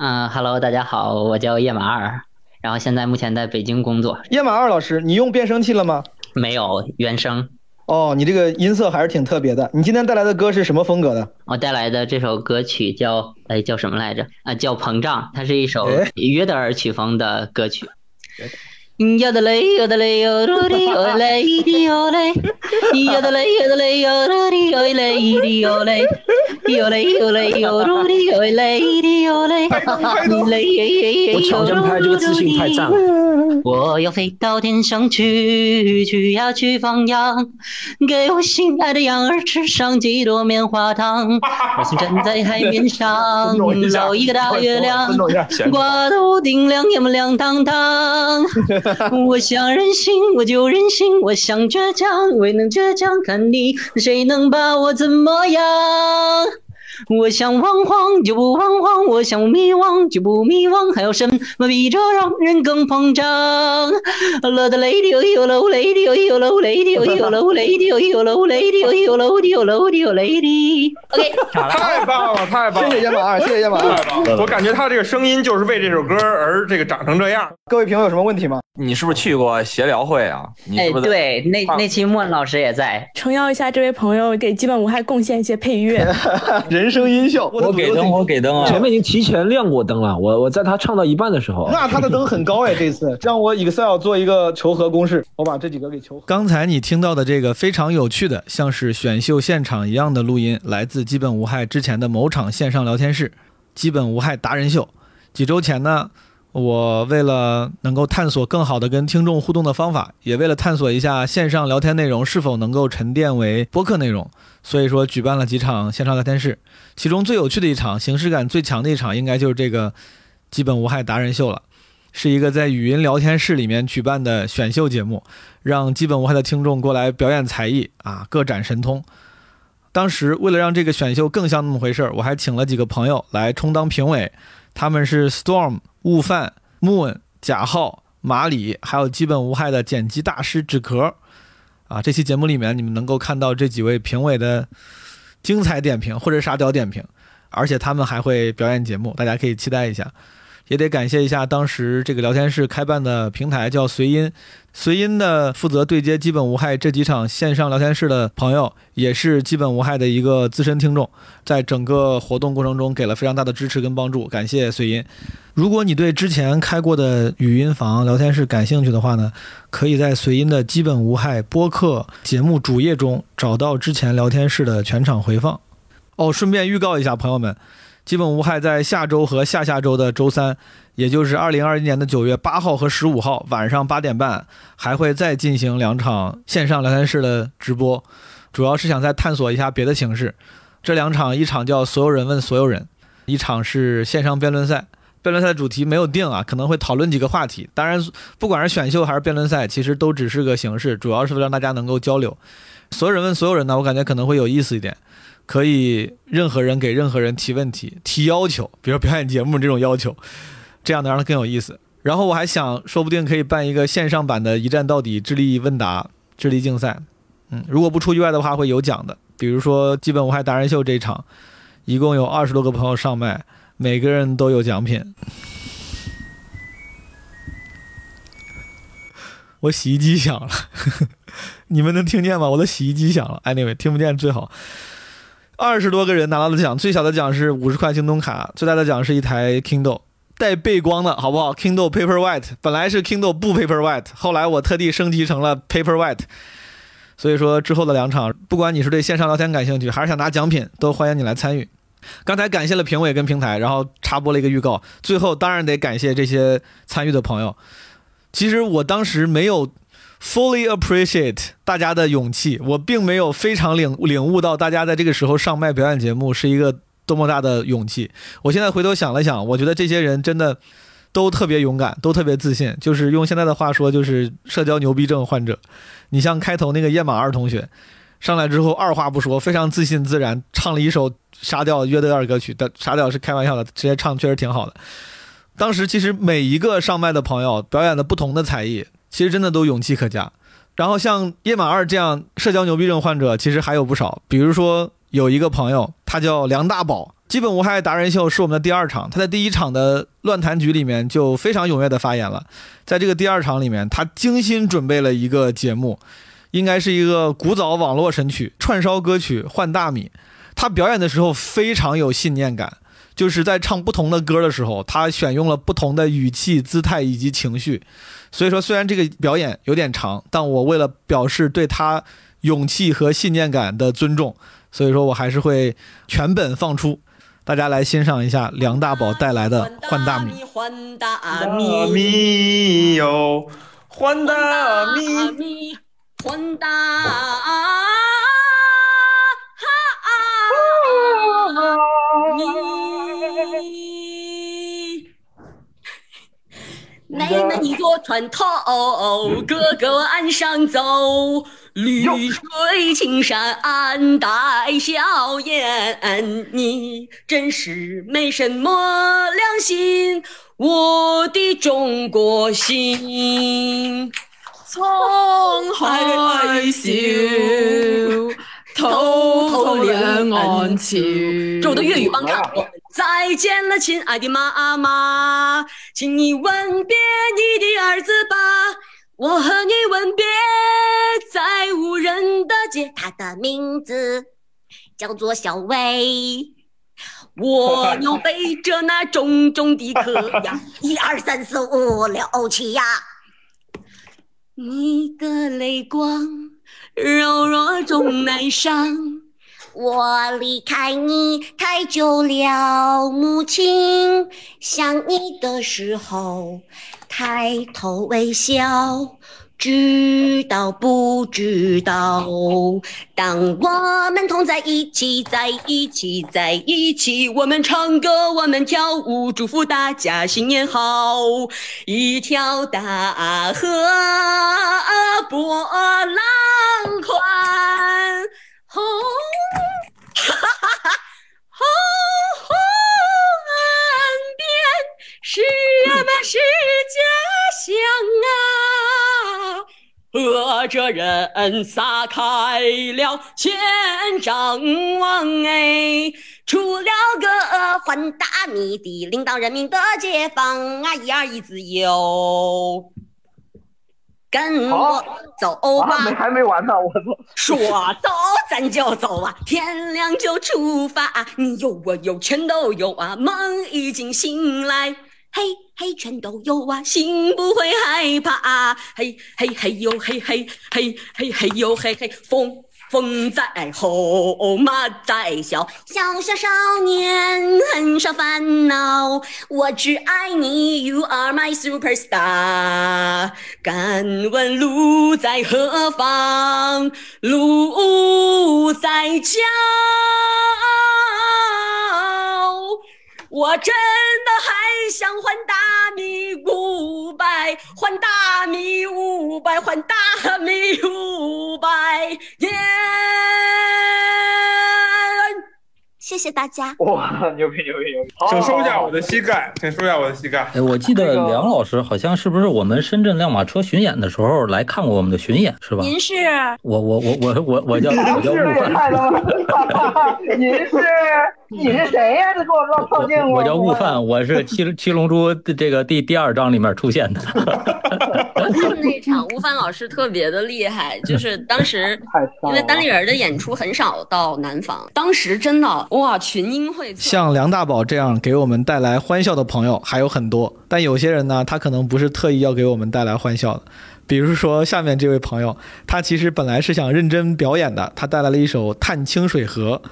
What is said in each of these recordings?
嗯哈喽，大家好，我叫叶马二，然后现在目前在北京工作。叶马二老师，你用变声器了吗？没有原声。哦，你这个音色还是挺特别的。你今天带来的歌是什么风格的？我带来的这首歌曲叫哎叫什么来着？啊，叫《膨胀》，它是一首约德尔曲风的歌曲。哟的嘞，哟的嘞，哟噜的哟嘞，咿的哟嘞，呀的嘞，哟的嘞，哟噜的哟嘞，咿的哟嘞，哟嘞哟嘞，哟噜的哟嘞，咿的哟嘞，嘞我乔真拍这个自信太赞了。我要飞到天上去，去呀去放羊，给我心爱的羊儿吃上几朵棉花糖。我想站在海面上，捞一个大月亮，挂到屋顶亮呀么亮堂堂。我想任性，我就任性；我想倔强，未能倔强。看你谁能把我怎么样？我想惶惶就不惶惶，我想迷惘就不迷惘，还有什么比这让人更膨胀？了的 lady 哟喽 lady 哟喽 lady 哟喽 lady 哟喽 lady 哟喽哟喽哟 lady。OK，太棒了，太棒了！谢谢叶马，谢谢叶马二。我感觉他这个声音就是为这首歌而这个长成这样。各位评委有什么问题吗？你是不是去过协聊会啊？哎，对，那那期莫老师也在。诚邀一下这位朋友给基本无害贡献一些配乐。人声音效，我给灯，我给灯啊！前面已经提前亮过灯了。我我在他唱到一半的时候，那他的灯很高哎，这次让我 Excel 做一个求和公式，我把这几个给求和。刚才你听到的这个非常有趣的，像是选秀现场一样的录音，来自基本无害之前的某场线上聊天室，基本无害达人秀。几周前呢？我为了能够探索更好的跟听众互动的方法，也为了探索一下线上聊天内容是否能够沉淀为播客内容，所以说举办了几场线上聊天室。其中最有趣的一场，形式感最强的一场，应该就是这个基本无害达人秀了，是一个在语音聊天室里面举办的选秀节目，让基本无害的听众过来表演才艺啊，各展神通。当时为了让这个选秀更像那么回事儿，我还请了几个朋友来充当评委，他们是 Storm。悟饭、Moon、贾浩、马里，还有基本无害的剪辑大师纸壳，啊，这期节目里面你们能够看到这几位评委的精彩点评或者沙雕点评，而且他们还会表演节目，大家可以期待一下。也得感谢一下当时这个聊天室开办的平台叫随音，随音的负责对接基本无害这几场线上聊天室的朋友，也是基本无害的一个资深听众，在整个活动过程中给了非常大的支持跟帮助，感谢随音。如果你对之前开过的语音房聊天室感兴趣的话呢，可以在随音的基本无害播客节目主页中找到之前聊天室的全场回放。哦，顺便预告一下朋友们。基本无害，在下周和下下周的周三，也就是二零二一年的九月八号和十五号晚上八点半，还会再进行两场线上聊天室的直播，主要是想再探索一下别的形式。这两场，一场叫“所有人问所有人”，一场是线上辩论赛。辩论赛的主题没有定啊，可能会讨论几个话题。当然，不管是选秀还是辩论赛，其实都只是个形式，主要是让大家能够交流。所有人问所有人呢，我感觉可能会有意思一点。可以任何人给任何人提问题、提要求，比如表演节目这种要求，这样能让它更有意思。然后我还想，说不定可以办一个线上版的一站到底智力问答、智力竞赛。嗯，如果不出意外的话，会有奖的。比如说基本无害达人秀这一场，一共有二十多个朋友上麦，每个人都有奖品。我洗衣机响了，你们能听见吗？我的洗衣机响了。Anyway，听不见最好。二十多个人拿到的奖，最小的奖是五十块京东卡，最大的奖是一台 Kindle 带背光的，好不好？Kindle Paperwhite，本来是 Kindle 不 Paperwhite，后来我特地升级成了 Paperwhite。所以说之后的两场，不管你是对线上聊天感兴趣，还是想拿奖品，都欢迎你来参与。刚才感谢了评委跟平台，然后插播了一个预告，最后当然得感谢这些参与的朋友。其实我当时没有。Fully appreciate 大家的勇气，我并没有非常领领悟到大家在这个时候上麦表演节目是一个多么大的勇气。我现在回头想了想，我觉得这些人真的都特别勇敢，都特别自信。就是用现在的话说，就是社交牛逼症患者。你像开头那个燕马二同学上来之后，二话不说，非常自信自然唱了一首沙调约德尔歌曲。但沙调是开玩笑的，直接唱确实挺好的。当时其实每一个上麦的朋友表演的不同的才艺。其实真的都勇气可嘉，然后像叶马二这样社交牛逼症患者其实还有不少，比如说有一个朋友，他叫梁大宝。基本无害达人秀是我们的第二场，他在第一场的乱谈局里面就非常踊跃的发言了。在这个第二场里面，他精心准备了一个节目，应该是一个古早网络神曲串烧歌曲《换大米》。他表演的时候非常有信念感，就是在唱不同的歌的时候，他选用了不同的语气、姿态以及情绪。所以说，虽然这个表演有点长，但我为了表示对他勇气和信念感的尊重，所以说我还是会全本放出。大家来欣赏一下梁大宝带来的《换大米》。换大大米，米哟，换大米，米，换大米。妹妹你坐船头，哥哥岸上走，绿水青山带笑颜。你真是没什么良心，我的中国心。沧海笑，偷偷两岸潮。这是我的粤语帮唱。再见了，亲爱的妈妈，请你吻别你的儿子吧。我和你吻别在无人的街，他的名字叫做小薇。我要背着那重重的壳呀，一二三四五六七呀。你的泪光柔弱中难伤。我离开你太久了，母亲想你的时候抬头微笑，知道不知道？当我们同在一起，在一起，在一起，我们唱歌，我们跳舞，祝福大家新年好。一条大河波浪宽，红，哈哈哈，红红岸边是我们是家乡啊。和着人撒开了千张网哎，出了个换大米的，领导人民的解放啊！一二一自由，跟我走吧。啊，没还没完呢，我说！说走咱就走啊，天亮就出发啊！你有我有全都有啊，梦已经醒来，嘿嘿全都有啊，心不会害怕啊，嘿嘿嘿呦嘿嘿嘿嘿嘿呦嘿嘿，风风在吼，马在笑，小小少年很少烦恼，我只爱你，You are my superstar。敢问路在何方？路在脚。我真的还想换大米五百，换大米五百，换大米五百耶！谢谢大家。哇，牛逼牛逼牛逼！请收下我的膝盖，请收下我的膝盖。哎，我记得梁老师好像是不是我们深圳亮马车巡演的时候来看过我们的巡演是吧？您是我我我我我我叫我叫悟饭！您是你是谁呀？这给我绕套近乎。我叫悟饭，我是七七龙珠的这个第第二章里面出现的。那场吴凡老师特别的厉害，就是当时因为单立人的演出很少到南方，当时真的哇群英荟萃。像梁大宝这样给我们带来欢笑的朋友还有很多，但有些人呢，他可能不是特意要给我们带来欢笑的。比如说下面这位朋友，他其实本来是想认真表演的，他带来了一首《探清水河》，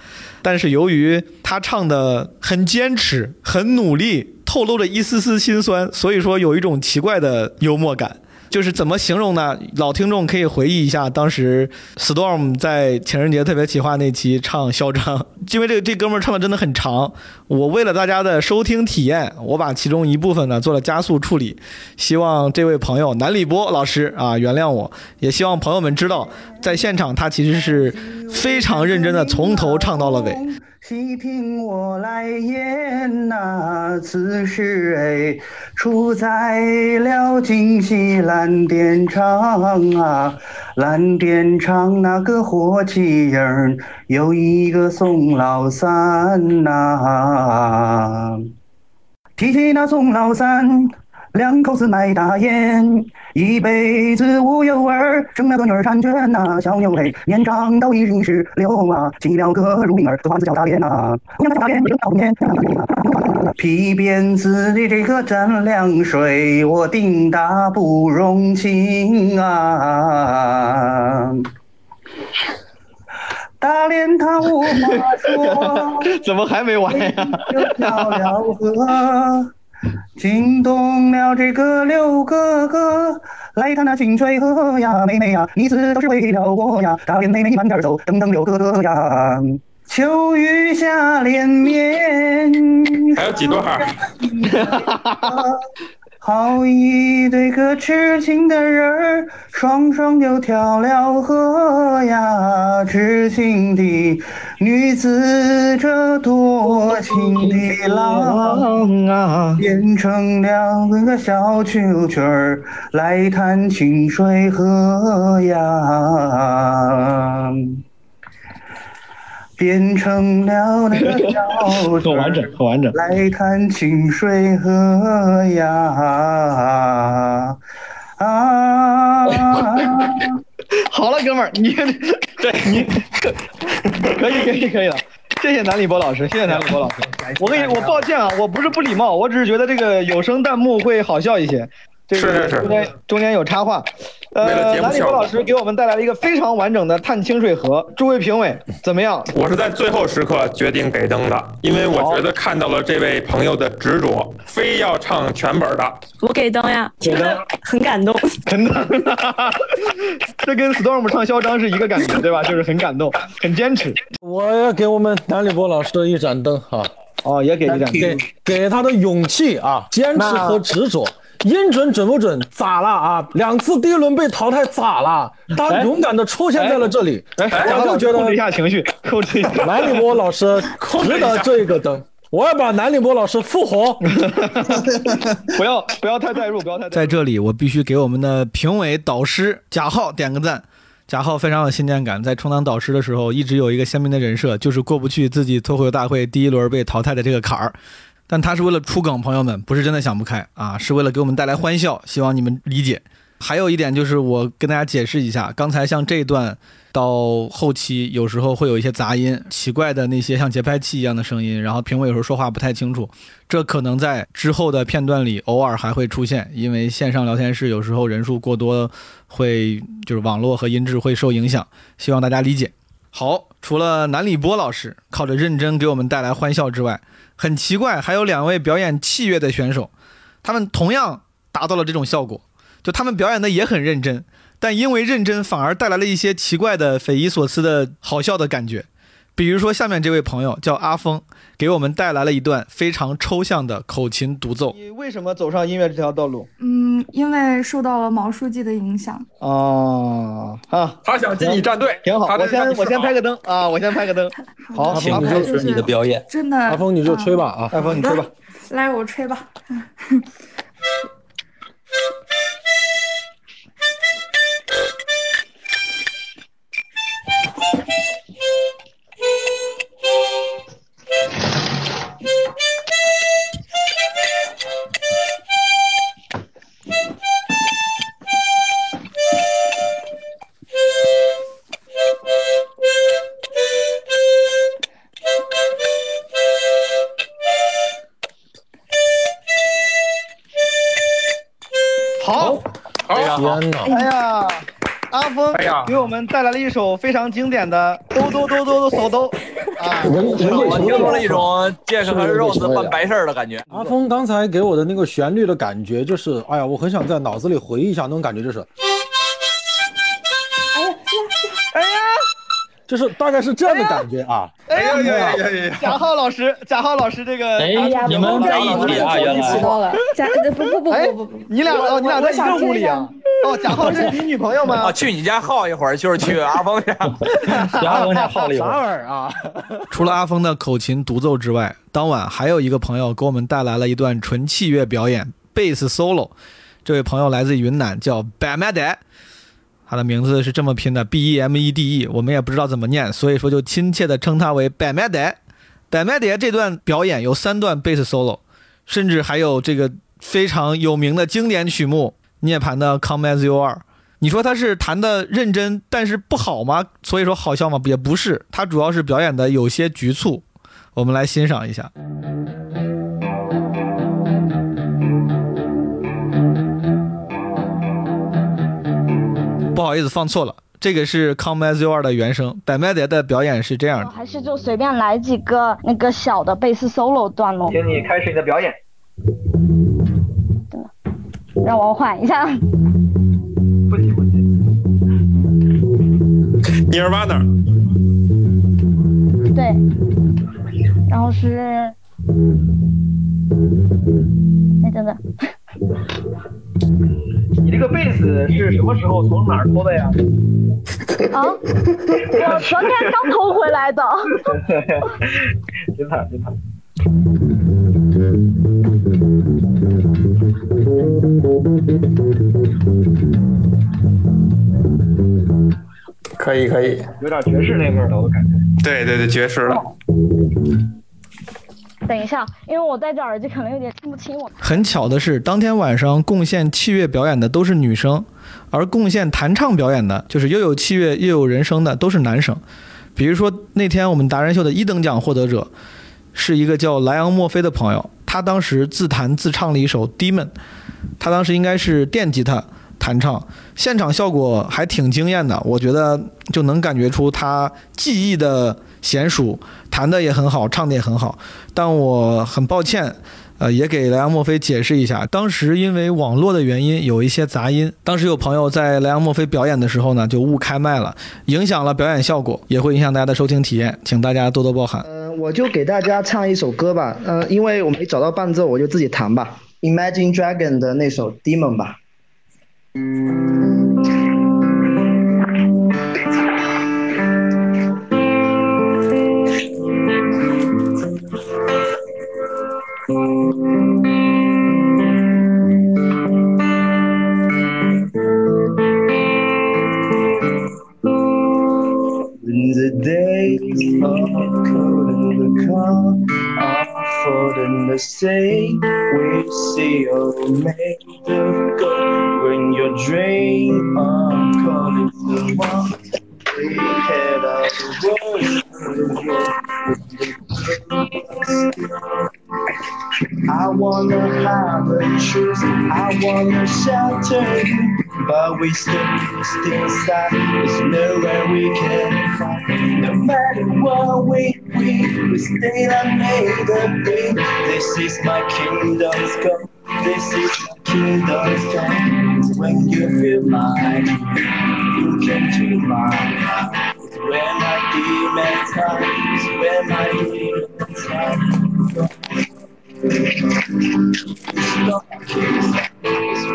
但是由于他唱的很坚持、很努力，透露着一丝丝心酸，所以说有一种奇怪的幽默感。就是怎么形容呢？老听众可以回忆一下，当时 Storm 在情人节特别企划那期唱《嚣张》，因为这个这哥们儿唱的真的很长，我为了大家的收听体验，我把其中一部分呢做了加速处理，希望这位朋友南礼波老师啊原谅我，也希望朋友们知道，在现场他其实是非常认真的从头唱到了尾。细听我来言呐、此事哎，出在了京西蓝靛厂啊，蓝靛厂那个火器营儿有一个宋老三呐、提起那宋老三，两口子卖大烟，一辈子无有儿，生了个女儿婵娟呐、小妞嘿，年长到一十六啊，起了个乳名儿，这房子叫大莲呐、姑娘叫大连，不叫年。皮鞭子的这个蘸凉水，我定打不容情啊。大莲他无话说，怎么还没完呀？就跳了河，惊动了这个六哥哥，来看那清水河呀，妹妹呀，你死都是为了我呀，大脸妹妹你慢点走，等等六哥哥呀。秋雨下连绵，还有几段儿？好一对个痴情的人儿，双双就跳了河呀！痴情的女子，这多情的郎啊，变成了个小蛐蛐儿来探清水河呀。变成了那个 小很完整，很完整。来看清水河呀啊！好了，哥们儿，你对你可以可以可以了，谢谢南礼波老师，谢谢南礼波老师。我跟你，我抱歉啊，我不是不礼貌，我只是觉得这个有声弹幕会好笑一些。这个是是是中间中间有插话。为了呃，节目效果南礼波老师给我们带来了一个非常完整的探清水河。诸位评委怎么样？我是在最后时刻决定给灯的，因为我觉得看到了这位朋友的执着，非要唱全本的。我给灯呀，给灯，很感动。真的，这跟 Storm 唱嚣张是一个感觉，对吧？就是很感动，很坚持。我要给我们南立波老师一盏灯哈。哦，也给一盏灯给给他的勇气啊，坚持和执着。音准准不准？咋了啊？两次第一轮被淘汰咋了？他哎勇敢的出现在了这里，哎，我就觉得控制一下情绪，控制一下。南礼波老师值得这个灯。我要把南礼波老师复活。不要不要太代入，不要太入。在这里，我必须给我们的评委导师贾浩点个赞。贾浩非常有信念感，在充当导师的时候，一直有一个鲜明的人设，就是过不去自己脱口秀大会第一轮被淘汰的这个坎儿。但他是为了出梗，朋友们不是真的想不开啊，是为了给我们带来欢笑，希望你们理解。还有一点就是，我跟大家解释一下，刚才像这段到后期有时候会有一些杂音、奇怪的那些像节拍器一样的声音，然后评委有时候说话不太清楚，这可能在之后的片段里偶尔还会出现，因为线上聊天室有时候人数过多，会就是网络和音质会受影响，希望大家理解。好，除了南礼波老师靠着认真给我们带来欢笑之外，很奇怪，还有两位表演器乐的选手，他们同样达到了这种效果，就他们表演的也很认真，但因为认真反而带来了一些奇怪的、匪夷所思的好笑的感觉。比如说，下面这位朋友叫阿峰，给我们带来了一段非常抽象的口琴独奏。你为什么走上音乐这条道路？嗯，因为受到了毛书记的影响。哦，啊，他想进你战队，挺好。我先我先拍个灯啊，我先拍个灯。好，阿峰阿峰就是你的表演。真的，阿峰你就吹吧啊，阿峰你吹吧。来，我吹吧。哎呀，阿峰哎呀。给我们带来了一首非常经典的《兜兜兜兜兜手兜》啊，我听出了一种健身和 Rose 办白事儿的感觉。阿峰刚才给我的那个旋律的感觉，就是，哎呀，我很想在脑子里回忆一下那种感觉，就是，就是大概是这样的感觉啊。哎呀呀呀呀呀！贾浩老师，贾浩老师这个，哎呀，你们在一起啊？原来了，加不不不不哎不不不，你俩哦，你俩在一个屋里啊？哦，贾浩是你女朋友吗？啊，去你家耗一会儿，就是去阿峰家，去阿峰家耗了一会啥儿。玩意儿啊？除了阿峰的口琴独奏之外，当晚还有一个朋友给我们带来了一段纯器乐表演，贝斯 solo。这位朋友来自云南，叫 Bemede，他的名字是这么拼的 B E M E D E，我们也不知道怎么念，所以说就亲切的称他为 Bemede。Bemede 这段表演有三段贝斯 solo，甚至还有这个非常有名的经典曲目涅槃的 Come As You Are。你说他是弹的认真，但是不好吗？所以说好笑吗？也不是，他主要是表演的有些局促。我们来欣赏一下。不好意思，放错了，这个是 Come As You Are 的原声。百麦蝶的表演是这样的。还是就随便来几个那个小的贝斯 solo 段落。请你开始你的表演。让我缓一下。不急不急。尼尔瓦纳。对。然后是，哎，等等。你这个被子是什么时候从哪儿偷的呀？啊，我昨天刚偷回来的。真惨真惨。可以可以，有点爵士那味儿了，我感觉。对对对，爵士的。等一下，因为我戴着耳机，可能有点听不清我。很巧的是，当天晚上贡献器乐表演的都是女生，而贡献弹唱表演的，就是又有器乐又有人声的，都是男生。比如说那天我们达人秀的一等奖获得者，是一个叫莱昂墨菲的朋友，他当时自弹自唱了一首《Demon》，他当时应该是电吉他弹唱，现场效果还挺惊艳的，我觉得就能感觉出他技艺的娴熟，弹的也很好，唱的也很好。但我很抱歉，呃，也给莱昂墨菲解释一下，当时因为网络的原因有一些杂音，当时有朋友在莱昂墨菲表演的时候呢就误开麦了，影响了表演效果，也会影响大家的收听体验，请大家多多包涵。呃，我就给大家唱一首歌吧，呃，因为我没找到伴奏，我就自己弹吧，Imagine Dragon 的那首 Demon 吧。In in the same way. See you made of gold when your dream are calling to one. We had our voice. I wanna have a truth, I wanna shelter you, but we still still inside. There's nowhere we can find. No matter what we we we still are made of being. This is my kingdom's come. This is my kingdom's come. When you feel mine, you come to mine. Where my demons hide, where my demons hide. Look at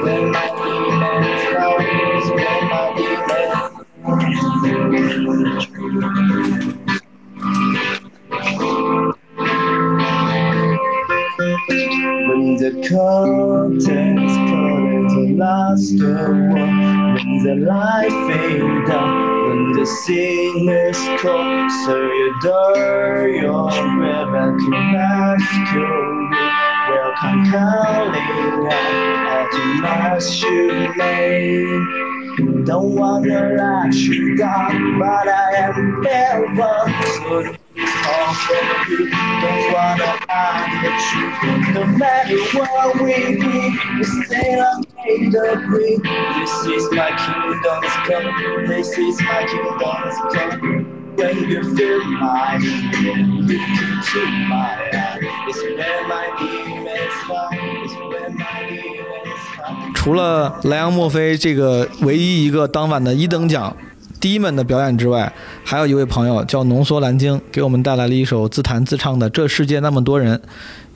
where my demons hide, where my demons hide. this crossar to brevet masculine Well concalling at the masculine Don't wanna rush you down, but I am ever 除了莱昂墨菲这个唯一一个当晚的一等奖 Demon 的表演之外，还有一位朋友叫浓缩蓝鲸，给我们带来了一首自弹自唱的《这世界那么多人》，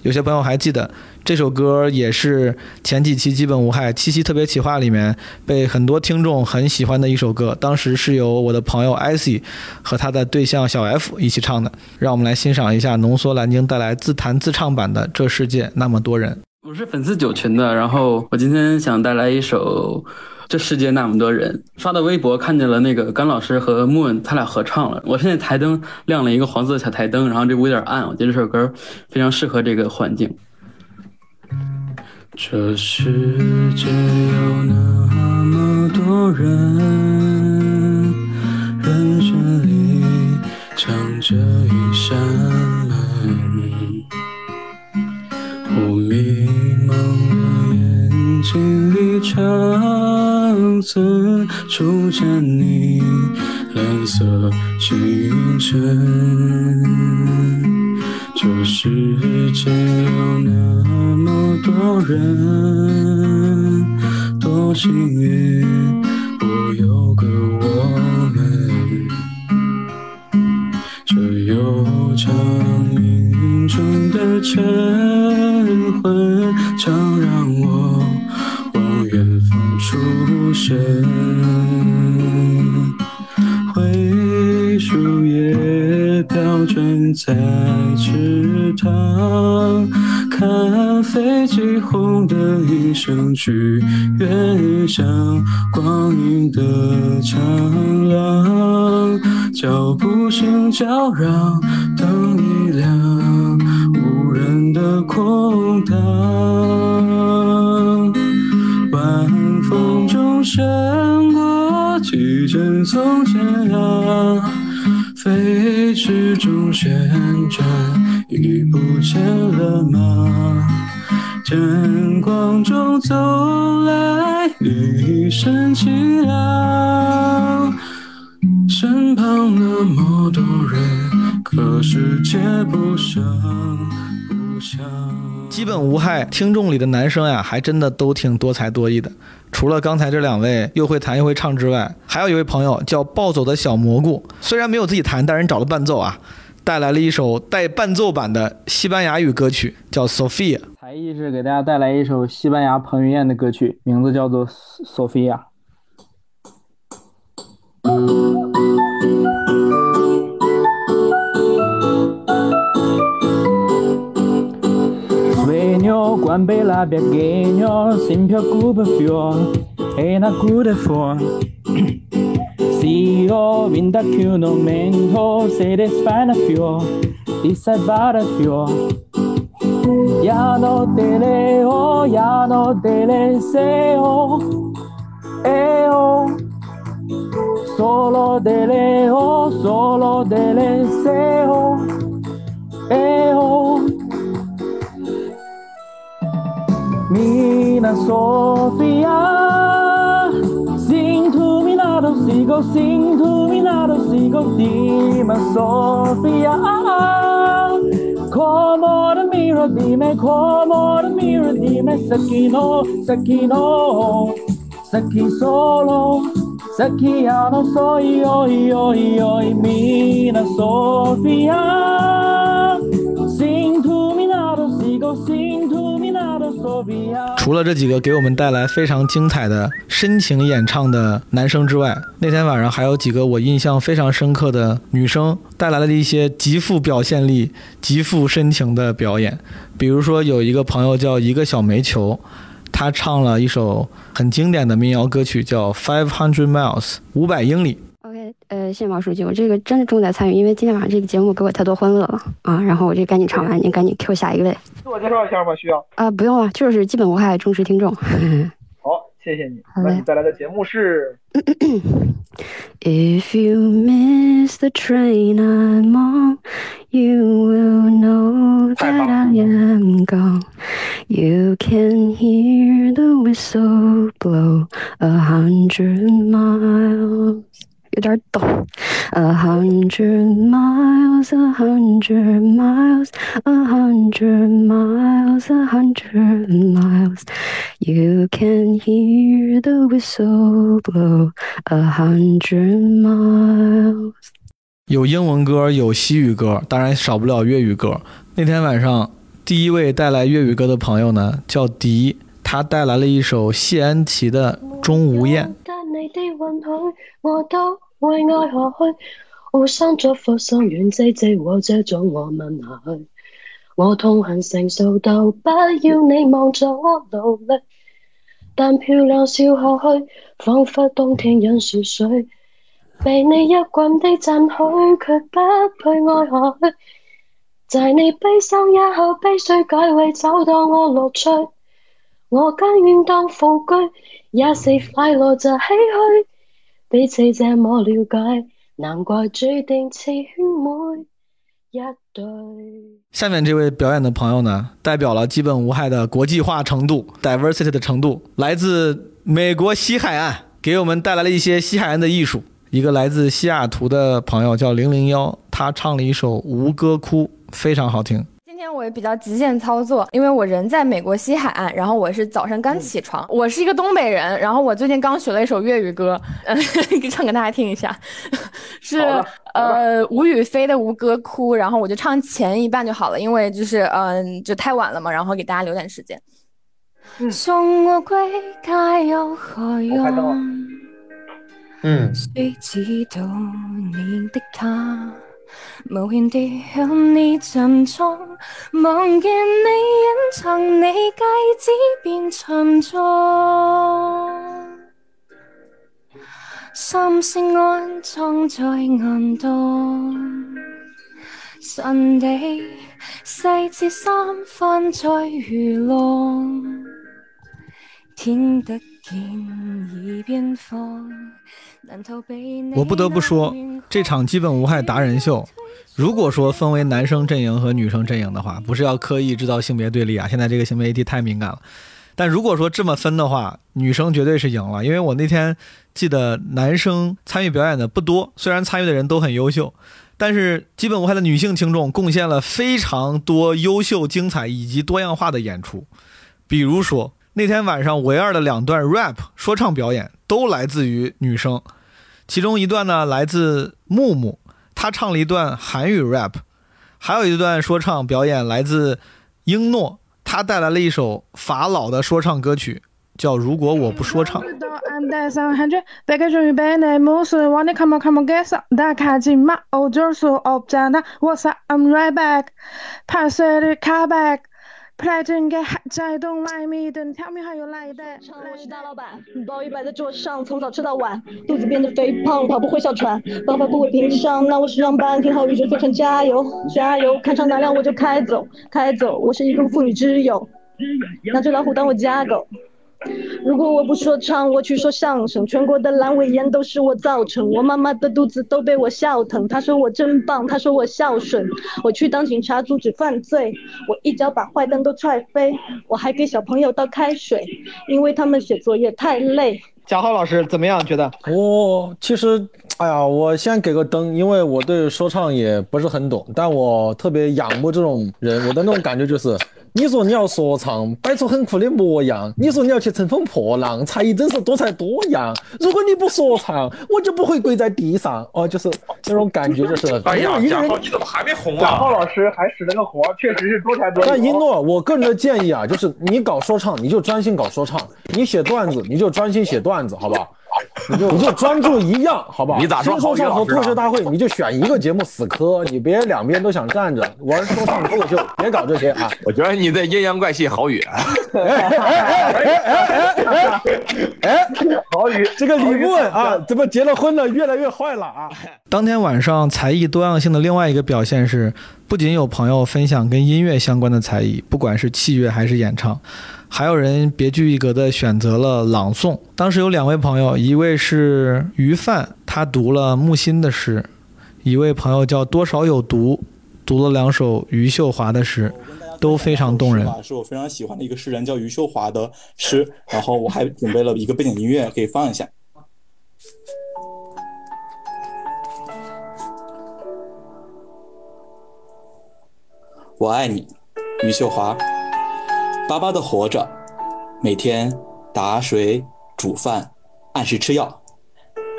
有些朋友还记得这首歌也是前几期基本无害七夕特别企划里面被很多听众很喜欢的一首歌，当时是由我的朋友 icy 和他的对象小 F 一起唱的。让我们来欣赏一下浓缩蓝鲸带来自弹自唱版的《这世界那么多人》。我是粉丝九群的，然后我今天想带来一首《这世界那么多人》。刷到微博看见了那个甘老师和 Moon 他俩合唱了。我现在台灯亮了一个黄色的小台灯，然后这屋有点暗，我觉得这首歌非常适合这个环境。这世界有那么多人，人群里藏着一扇曾初见你蓝色清晨。这世界有那么多人，多幸运，笑容男生呀，还真的都挺多才多艺的。除了刚才这两位又会弹又会唱之外，还有一位朋友叫暴走的小蘑菇，虽然没有自己弹，但人找了伴奏啊，带来了一首带伴奏版的西班牙语歌曲，叫《Sophia》。才艺是给大家带来一首西班牙彭于晏的歌曲，名字叫做《Sophia》。Man bela bergenio sin pio cube fior en acude for Sio vinda que no mento se desfana fior y se fior. Ya no te leo, ya no te deseo Eo Solo te leo, solo te deseo Eo Regina Sophia. Sing to me now, don't sing to me now, don't seagull, Dima Sophia. Come on, mirror, dime, come on, mirror, dime, Sakino, Sakino, Saki solo, Sakiano, soy, oi, oi, oi, Mina Sophia. 除了这几个给我们带来非常精彩的深情演唱的男生之外，那天晚上还有几个我印象非常深刻的女生带来了一些极富表现力、极富深情的表演。比如说有一个朋友叫一个小煤球，他唱了一首很经典的民谣歌曲，叫《Five Hundred Miles》五百英里。谢谢毛书记我这个真的重在参与因为今天晚上这个节目给我太多欢乐了啊然后我就赶紧唱完您赶紧 q 下一位自我介绍一下吧需要。啊不用了就是基本无害忠实听众。好谢谢你为你带来的节目是 if you miss the train i'm on. You will know that i am gone. You can hear the whistle blow a hundred miles. 有点抖。A hundred miles, a hundred miles, a hundred miles, a hundred miles. You can hear the whistle blow a hundred miles. 有英文歌，有西语歌，当然少不了粤语歌。那天晚上第一位带来粤语歌的朋友呢叫迪，他带来了一首谢安琪的《钟无艳》。但你的允許，我都會愛下去。互相祝福，心軟擠擠和這種我問下去。我痛恨成熟到不要你望着我努力，但漂亮笑下去，彷彿冬天飲雪水。被你一棍的讚許，卻不配愛下去。在你悲傷以後，悲緒解為找到我樂趣。我甘願當副居，也是快樂就唏嘘。彼此这么了解，难怪注定似兄妹一对。下面这位表演的朋友呢，代表了基本无害的国际化程度 （diversity） 的程度，来自美国西海岸，给我们带来了一些西海岸的艺术。一个来自西雅图的朋友叫零零幺，他唱了一首《吴哥窟》，非常好听。今天我也比较极限操作，因为我人在美国西海岸，然后我是早上刚起床，我是一个东北人，然后我最近刚学了一首粤语歌，嗯，唱给大家听一下，是呃吴雨霏的《吴哥窟》，然后我就唱前一半就好了，因为就是嗯就太晚了嘛，然后给大家留点时间。送我归家有何用？嗯，谁知道你的他，無限地向你尋蹤，望見你隱藏你戒指變沉重，心声安葬在暗洞，神地細節三番再愚弄，聽得見耳邊風。我不得不说，这场基本无害达人秀，如果说分为男生阵营和女生阵营的话，不是要刻意制造性别对立啊。现在这个性別議題太敏感了。但如果说这么分的话，女生绝对是赢了，因为我那天记得男生参与表演的不多，虽然参与的人都很优秀，但是基本无害的女性听众贡献了非常多优秀、精彩以及多样化的演出。比如说那天晚上唯二的两段 rap 说唱表演都来自于女生。其中一段呢，来自木木，他唱了一段韩语 rap，还有一段说唱表演来自英诺，他带来了一首法老的说唱歌曲，叫《如果我不说唱》。派真給在東來米等條命還有來的。我是大老板，包一摆在桌上，从早吃到晚，肚子变得肥胖，跑步会哮喘，方法不会平上。那我是上班，聽好宇宙飞船加油加油，看上哪辆我就开走开走。我是一个妇女之友，拿着老虎当我家狗。如果我不说唱，我去说相声，全国的阑尾炎都是我造成，我妈妈的肚子都被我笑疼。她说我真棒，她说我孝顺。我去当警察阻止犯罪，我一脚把坏蛋都踹飞。我还给小朋友倒开水，因为他们写作业太累。贾浩老师怎么样？觉得？我其实，哎呀，我先给个灯，因为我对说唱也不是很懂，但我特别仰慕这种人，我的那种感觉就是。你说你要说唱，摆出很酷的模样；你说你要去乘风破浪，才艺真是多才多样。如果你不说唱，我就不会跪在地上。哦，就是那种感觉，就是。哎呀，賈浩，你怎么还没红啊？賈浩老师还使了个活，确实是多才多藝。但一诺，我个人的建议啊，就是你搞说唱，你就专心搞说唱；你写段子，你就专心写段子，好不好？你 就你就专注一样，好不好？你咋说说唱和脱口秀大会，你就选一个节目死磕，你别两边都想站着玩说唱脱口秀，别搞这些啊！我觉得你的阴阳怪气好遠。哎哎哎哎哎哎！郝宇，这个李問啊，怎么结了婚了，越来越坏了啊！当天晚上才艺多样性的另外一个表现是，不仅有朋友分享跟音乐相关的才艺，不管是器乐还是演唱。还有人别具一格的选择了朗诵。当时有两位朋友，一位是于范，他读了木心的诗；一位朋友叫多少有毒，读了两首余秀华的诗，都非常动人。是我非常喜欢的一个诗人，叫余秀华的诗。然后我还准备了一个背景音乐，可以放一下。我爱你，余秀华。巴巴的活着，每天打水煮饭，按时吃药。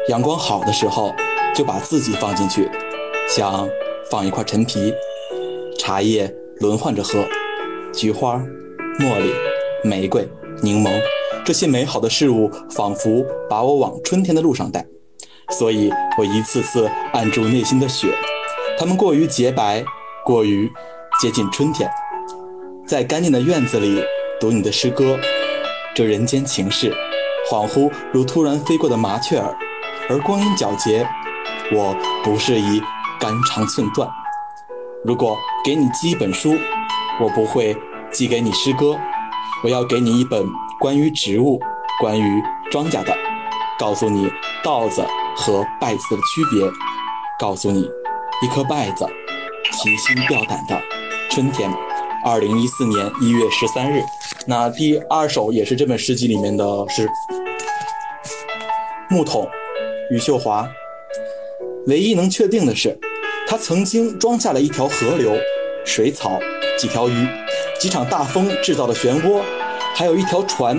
阳光好的时候，就把自己放进去，像放一块陈皮，茶叶轮换着喝。菊花、茉莉、玫瑰、柠檬，这些美好的事物仿佛把我往春天的路上带，所以我一次次按住内心的雪，它们过于洁白，过于接近春天。在干净的院子里读你的诗歌，这人间情事，恍惚如突然飞过的麻雀儿，而光阴皎洁，我不适宜肝肠寸断。如果给你寄一本书，我不会寄给你诗歌，我要给你一本关于植物、关于庄稼的，告诉你稻子和稗子的区别，告诉你一颗稗子提心吊胆的春天。二零一四年一月十三日，那第二首也是这本诗集里面的诗，《木桶》，余秀华。唯一能确定的是，它曾经装下了一条河流、水草、几条鱼、几场大风制造的漩涡，还有一条船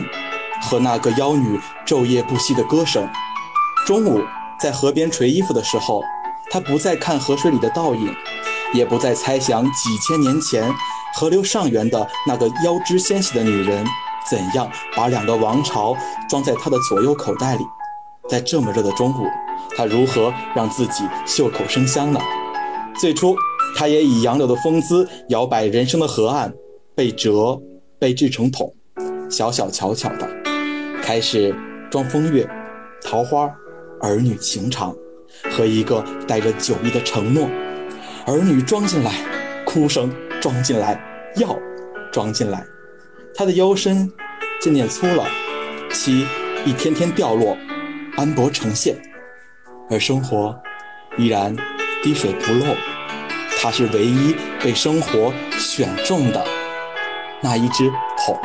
和那个妖女昼夜不息的歌声。中午在河边垂衣服的时候，他不再看河水里的倒影，也不再猜想几千年前河流上缘的那个腰肢纤细的女人怎样把两个王朝装在他的左右口袋里。在这么热的中午，他如何让自己袖口生香呢？最初，他也以杨柳的风姿摇摆人生的河岸，被折，被制成桶，小小巧巧的，开始装风月、桃花、儿女情长和一个带着酒意的承诺。儿女装进来，哭声装进来，药装进来，他的腰身渐渐粗了，漆一天天掉落。斑驳呈现，而生活依然滴水不漏。他是唯一被生活选中的那一只桶。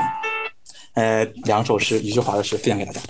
呃，两首诗，余秀华的诗分享给大家。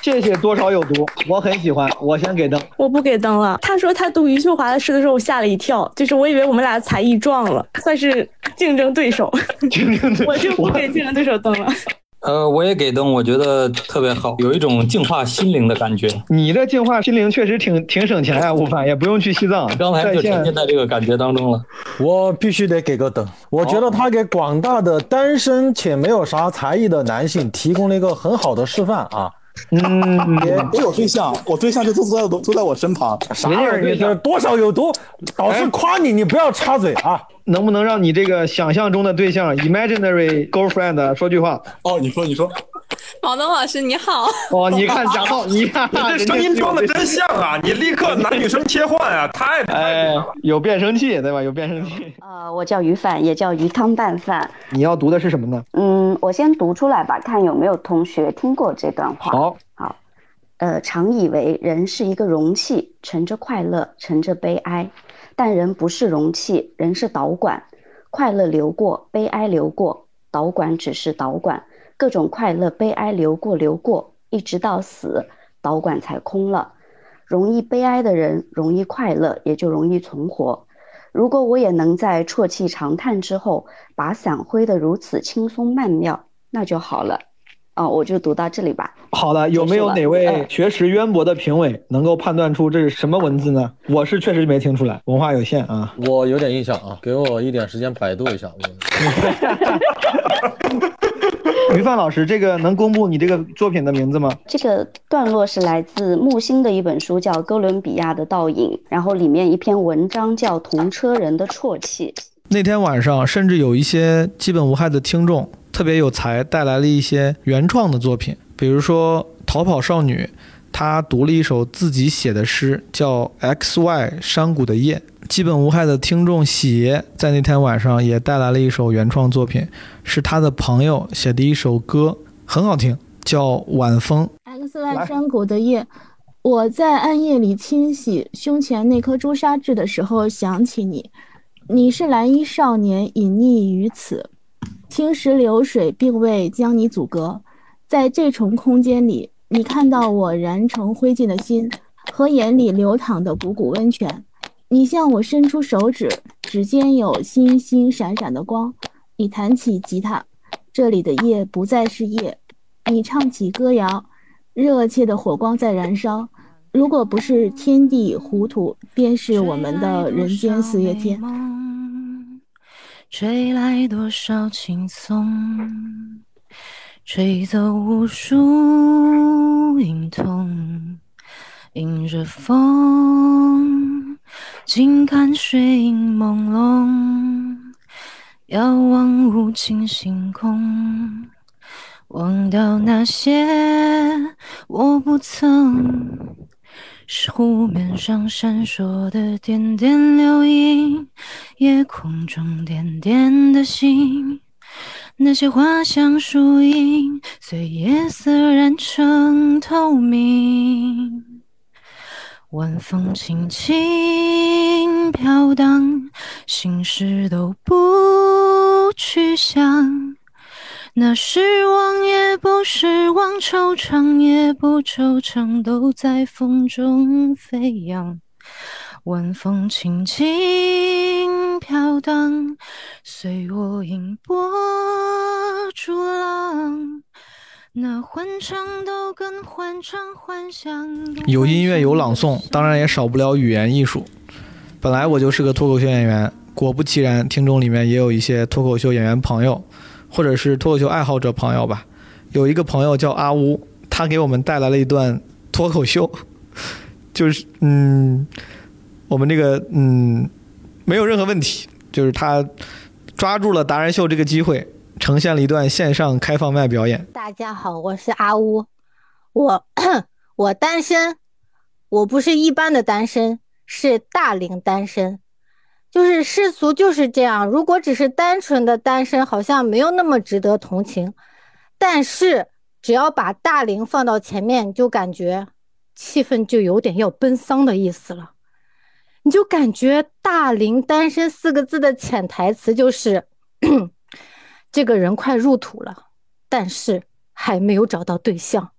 谢谢多少有毒，我很喜欢，我先给灯。我不给灯了。他说他读余秀华的诗的时候，我吓了一跳，就是我以为我们俩才艺撞了，算是竞争对手。竞争对手，我就不给竞争对手灯了。呃，我也给灯，我觉得特别好，有一种净化心灵的感觉。你这净化心灵确实挺挺省钱呀，吴凡也不用去西藏，刚才就沉浸在这个感觉当中了。我必须得给个灯，我觉得他给广大的单身且没有啥才艺的男性提供了一个很好的示范啊。嗯，我有对象，我对象就坐在坐在我身旁。啥玩意儿？你这多少有毒？导师夸你，你不要插嘴啊！能不能让你这个想象中的对象 （imaginary girlfriend） 说句话？哦，你说，你说。毛东老师你好。哦，你看贾浩，你看 这声音装的真像啊！你立刻男女生切换啊，太哎，有变声器对吧？有变声器。呃，我叫鱼饭，也叫鱼汤拌饭。你要读的是什么呢？嗯，我先读出来吧，看有没有同学听过这段话。好，好。呃，常以为人是一个容器，盛着快乐，盛着悲哀。但人不是容器，人是导管。快乐流过，悲哀流过，导管只是导管。各种快乐、悲哀流过，流过，一直到死，导管才空了。容易悲哀的人，容易快乐，也就容易存活。如果我也能在啜泣长叹之后，把伞挥得如此轻松曼妙，那就好了。哦，我就读到这里吧。好了，有没有哪位学识渊博的评委能够判断出这是什么文字呢？我是确实没听出来，文化有限啊。我有点印象啊，给我一点时间百度一下。于范老师，这个能公布你这个作品的名字吗？这个段落是来自木心的一本书，叫《哥伦比亚的倒影》，然后里面一篇文章叫《同车人的啜泣》。那天晚上，甚至有一些基本无害的听众特别有才，带来了一些原创的作品，比如说逃跑少女，她读了一首自己写的诗，叫《X Y 山谷的夜》。基本无害的听众喜爷在那天晚上也带来了一首原创作品，是他的朋友写的一首歌，很好听，叫《晚风》。X Y 山谷的夜，我在暗夜里清洗胸前那颗朱砂痣的时候想起你，你是蓝衣少年，隐匿于此，青石流水并未将你阻隔，在这重空间里，你看到我燃成灰烬的心和眼里流淌的汩汩温泉。你向我伸出手指，指尖有星星闪闪的光。你弹起吉他，这里的夜不再是夜。你唱起歌谣，热切的火光在燃烧。如果不是天地糊涂，便是我们的人间四月天。吹来多少轻松，吹走无数隐痛，迎着风，静看水影朦胧，遥望无尽星空，忘掉那些我不曾。是湖面上闪烁的点点流萤，夜空中点点的星，那些花香树影，随夜色染成透明。晚风轻轻飘荡，心事都不去想。那失望也不失望，惆怅也不惆怅，都在风中飞扬。晚风轻轻飘荡，随我迎波逐浪。那欢唱都跟欢唱，幻想有音乐有朗诵，当然也少不了语言艺术。本来我就是个脱口秀演员，果不其然，听众里面也有一些脱口秀演员朋友。或者是脱口秀爱好者朋友吧，有一个朋友叫阿乌，他给我们带来了一段脱口秀，就是嗯，我们这个嗯没有任何问题，就是他抓住了达人秀这个机会，呈现了一段线上开放麦表演。大家好，我是阿乌，我 我单身，我不是一般的单身，是大龄单身。就是世俗就是这样。如果只是单纯的单身，好像没有那么值得同情。但是只要把大龄放到前面，就感觉气氛就有点要奔丧的意思了。你就感觉“大龄单身”四个字的潜台词就是，这个人快入土了，但是还没有找到对象。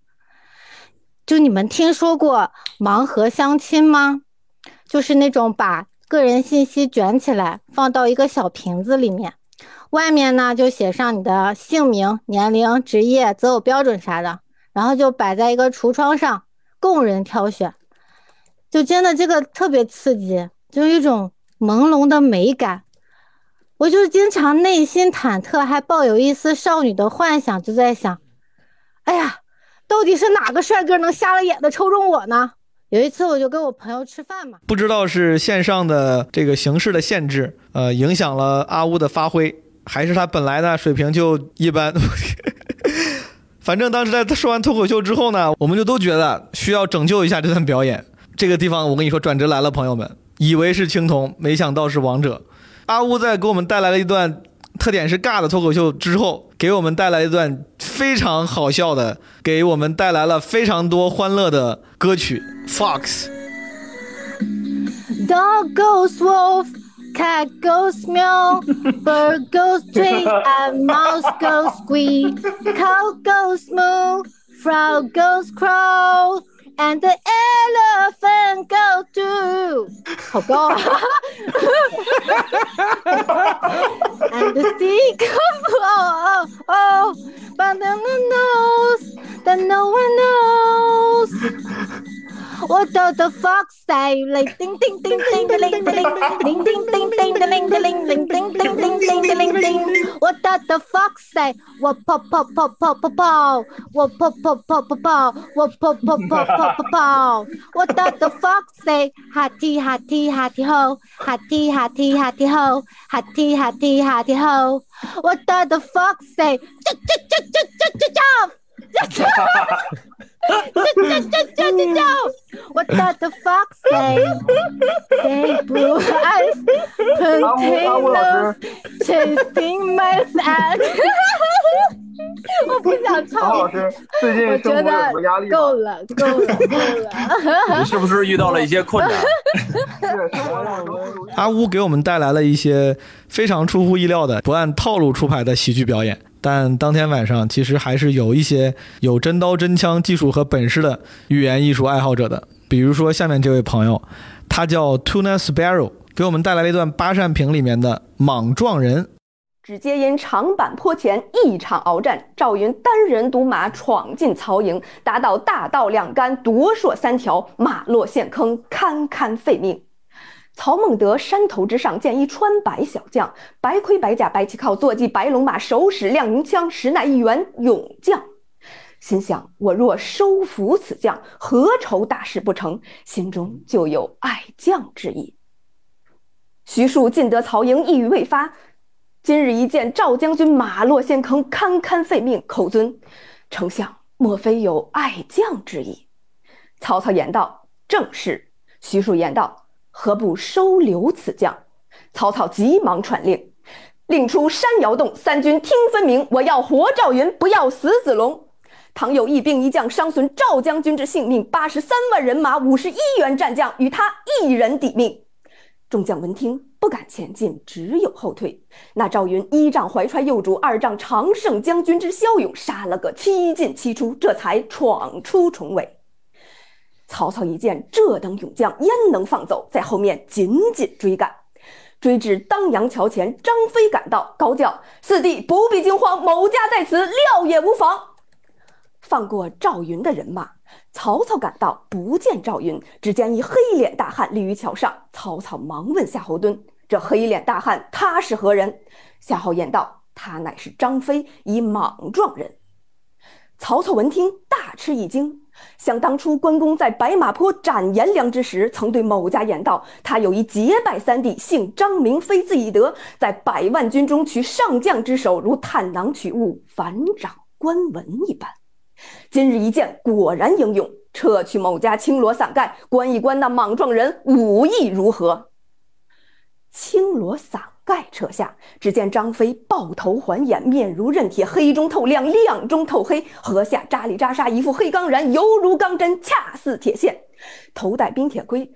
就你们听说过盲盒相亲吗？就是那种把。个人信息卷起来，放到一个小瓶子里面，外面呢就写上你的姓名、年龄、职业、择偶标准啥的，然后就摆在一个橱窗上供人挑选。就真的这个特别刺激，就一种朦胧的美感。我就经常内心忐忑，还抱有一丝少女的幻想，就在想：哎呀，到底是哪个帅哥能瞎了眼的抽中我呢？有一次，我就跟我朋友吃饭嘛，不知道是线上的这个形式的限制，呃，影响了阿乌的发挥，还是他本来的水平就一般。反正当时在他说完脱口秀之后呢，我们就都觉得需要拯救一下这段表演。这个地方我跟你说，转折来了，朋友们，以为是青铜，没想到是王者。阿乌在给我们带来了一段。特点是尬的脱口秀之后，给我们带来一段非常好笑的，给我们带来了非常多欢乐的歌曲。Fox。Dog goes wolf, cat goes meow, bird goes tweet, and mouse goes squeak, cow goes moo, frog goes crow. And the elephant go to 好高啊！And the sea goes oh oh oh, but no one knows that no one knows. What does the fox say? Like ding ding ding ding ding ding ding ding ding ding ding ding ding ding ding ding ding ding ding. What does the fox say? What pop pop pop pop pop pop. What pop pop pop pop pop. What pop pop pop pop pop pop. What does the fox say? Hatty hatty hatty ho. Hatty hatty hatty ho. Hatty hatty hatty ho. What does the fox say? Jump jump jump jump jump jump. Fox say? Big blue eyes, potatoes, chasing my ass. 我不想唱。老师，最近生活有什么压力够了，够了，够了。你是不是遇到了一些困难？阿乌给我们带来了一些非常出乎意料的、不按套路出牌的喜剧表演。但当天晚上，其实还是有一些有真刀真枪技术和本事的语言艺术爱好者的。比如说下面这位朋友，他叫 Tuna Sparrow，给我们带来了一段八扇屏里面的《莽撞人》。只接因长坂坡前一场鏖战，赵云单人独马闯进曹营，打倒大道两杆，夺槊三条，马落陷坑，堪堪废命。曹孟德山头之上见一穿白小将，白盔白甲白旗靠，坐骑白龙马，手使亮银枪，实乃一员勇将。心想：我若收服此将，何愁大事不成？心中就有爱将之意。徐庶进得曹营，一语未发。今日一见赵将军马落陷坑，堪堪废命，口尊丞相，莫非有爱将之意？曹操言道：“正是。”徐庶言道：“何不收留此将？”曹操急忙传令，令出山摇动，三军听分明。我要活赵云，不要死子龙。倘有一兵一将伤损赵将军之性命，八十三万人马，五十一员战将，与他一人抵命。众将闻听，不敢前进，只有后退。那赵云一仗怀揣幼主，二仗常胜将军之骁勇，杀了个七进七出，这才闯出重围。曹操一见这等勇将，焉能放走？在后面紧紧追赶，追至当阳桥前，张飞赶到，高叫：“四弟不必惊慌，某家在此，料也无妨。”放过赵云的人马，曹操赶到，不见赵云，只见一黑脸大汉立于桥上。曹操忙问夏侯惇：“这黑脸大汉他是何人？”夏侯言道：“他乃是张飞，一莽撞人。”曹操闻听，大吃一惊。想当初关公在白马坡斩颜良之时，曾对某家言道：“他有一结拜三弟，姓张，名飞，字翼德，在百万军中取上将之首，如探囊取物，反掌关文一般。”今日一见，果然英勇。撤去某家青罗伞盖，观一观那莽撞人武艺如何？青罗伞盖撤下，只见张飞抱头环眼，面如刃铁，黑中透亮，亮中透黑，颌下扎里扎沙，一副黑钢髯，犹如钢针，恰似铁线。头戴冰铁盔。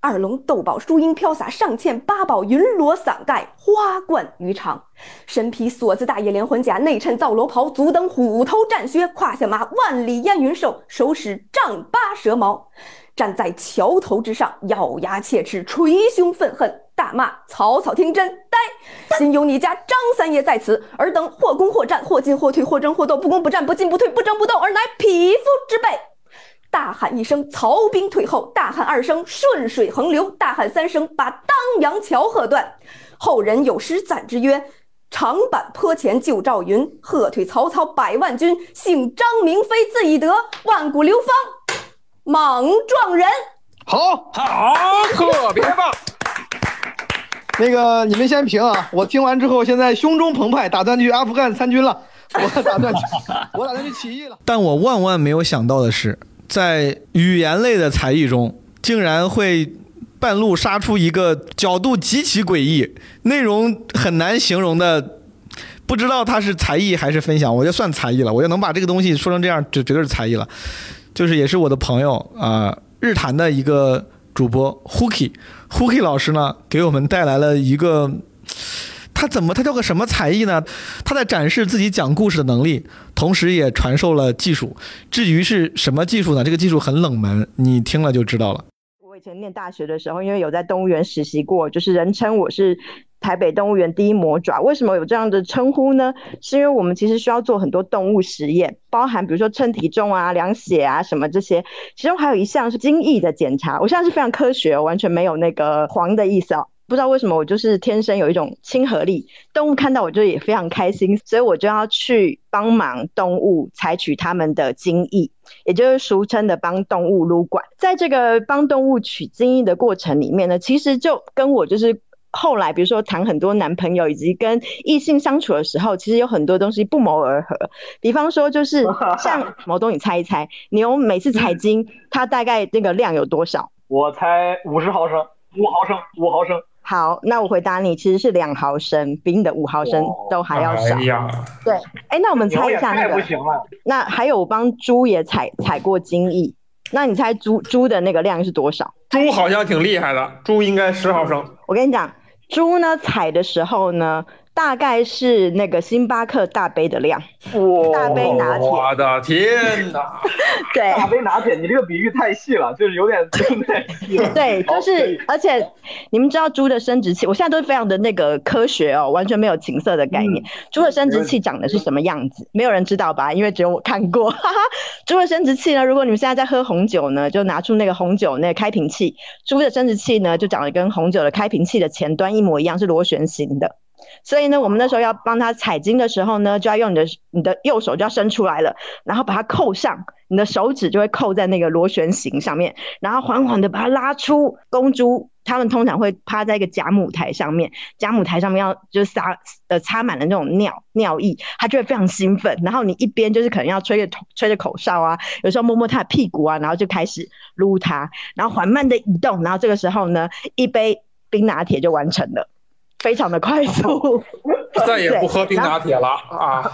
二龙斗宝珠缨飘洒，上嵌八宝云罗伞盖，花冠鱼肠。身披锁子大叶连环甲，内衬皂罗袍，足蹬虎头战靴，胯下马万里烟云兽，手使丈八蛇矛。站在桥头之上，咬牙切齿，捶胸愤恨，大骂曹操听真呆。今有你家张三爷在此，尔等或攻或战，或进或退，或争或斗，不攻不战，不进不退，不争不斗，而乃匹夫之辈。大喊一声，曹兵退后；大喊二声，顺水横流；大喊三声，把当阳桥喝断。后人有诗赞之曰：“长坂坡前救赵云，喝退曹操百万军。姓张名飞，字翼德，万古流芳，莽撞人。”好，好，特别棒。那个你们先评啊，我听完之后，现在胸中澎湃，打算去阿富汗参军了。我打算，我打算去起义了。但我万万没有想到的是。在语言类的才艺中，竟然会半路杀出一个角度极其诡异、内容很难形容的，不知道他是才艺还是分享，我就算才艺了。我就能把这个东西说成这样，就绝对是才艺了。就是也是我的朋友啊，日坛的一个主播 Hooky，Hooky 老师呢，给我们带来了一个。他怎么？他叫个什么才艺呢？他在展示自己讲故事的能力，同时也传授了技术。至于是什么技术呢？这个技术很冷门，你听了就知道了。我以前念大学的时候，因为有在动物园实习过，就是人称我是台北动物园第一魔爪。为什么有这样的称呼呢？是因为我们其实需要做很多动物实验，包含比如说称体重啊、量血啊什么这些，其中还有一项是精液的检查。我现在是非常科学，完全没有那个黄的意思哦。不知道为什么，我就是天生有一种亲和力，动物看到我就也非常开心，所以我就要去帮忙动物采取它们的精液，也就是俗称的帮动物撸管。在这个帮动物取精液的过程里面呢，其实就跟我就是后来，比如说谈很多男朋友以及跟异性相处的时候，其实有很多东西不谋而合。比方说，就是像 毛东，你猜一猜，牛每次采精，它大概那个量有多少？我猜五十毫升，五毫升，五毫升。好，那我回答你，其实是两毫升，比你的五毫升都还要少。对，哎，那我们猜一下那个。不行了。那还有，我帮猪也采采过精益，那你猜猪猪的那个量是多少？猪好像挺厉害的，猪应该十毫升。我跟你讲，猪呢采的时候呢。大概是那个星巴克大杯的量，大杯拿铁。我的天哪！对，大杯拿铁，你这个比喻太细了，就是有点 太细了。对，就是，而且你们知道猪的生殖器，我现在都非常的那个科学哦，完全没有情色的概念。猪的生殖器长的是什么样子？没有人知道吧？因为只有我看过。哈 哈猪的生殖器呢，如果你们现在在喝红酒呢，就拿出那个红酒那个开瓶器，猪的生殖器呢就长得跟红酒的开瓶器的前端一模一样，是螺旋形的。所以呢，我们那时候要帮他采精的时候呢，就要用你的你的右手就要伸出来了，然后把它扣上，你的手指就会扣在那个螺旋形上面，然后缓缓的把它拉出。公猪它们通常会趴在一个假母台上面，假母台上面要就是撒呃插满了那种尿尿液，它就会非常兴奋。然后你一边就是可能要吹着吹着口哨啊，有时候摸摸它的屁股啊，然后就开始撸它，然后缓慢的移动，然后这个时候呢，一杯冰拿铁就完成了。非常的快速，再也不喝冰拿铁了啊！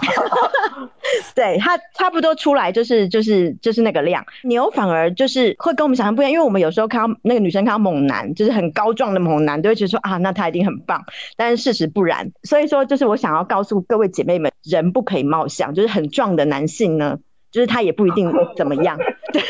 对，它差不多出来就是就是就是那个量。牛反而就是会跟我们想象不一样，因为我们有时候看到那个女生看到猛男，就是很高壮的猛男，都会觉得说啊，那他一定很棒。但是事实不然，所以说就是我想要告诉各位姐妹们，人不可以貌相，就是很壮的男性呢，就是他也不一定怎么样。对，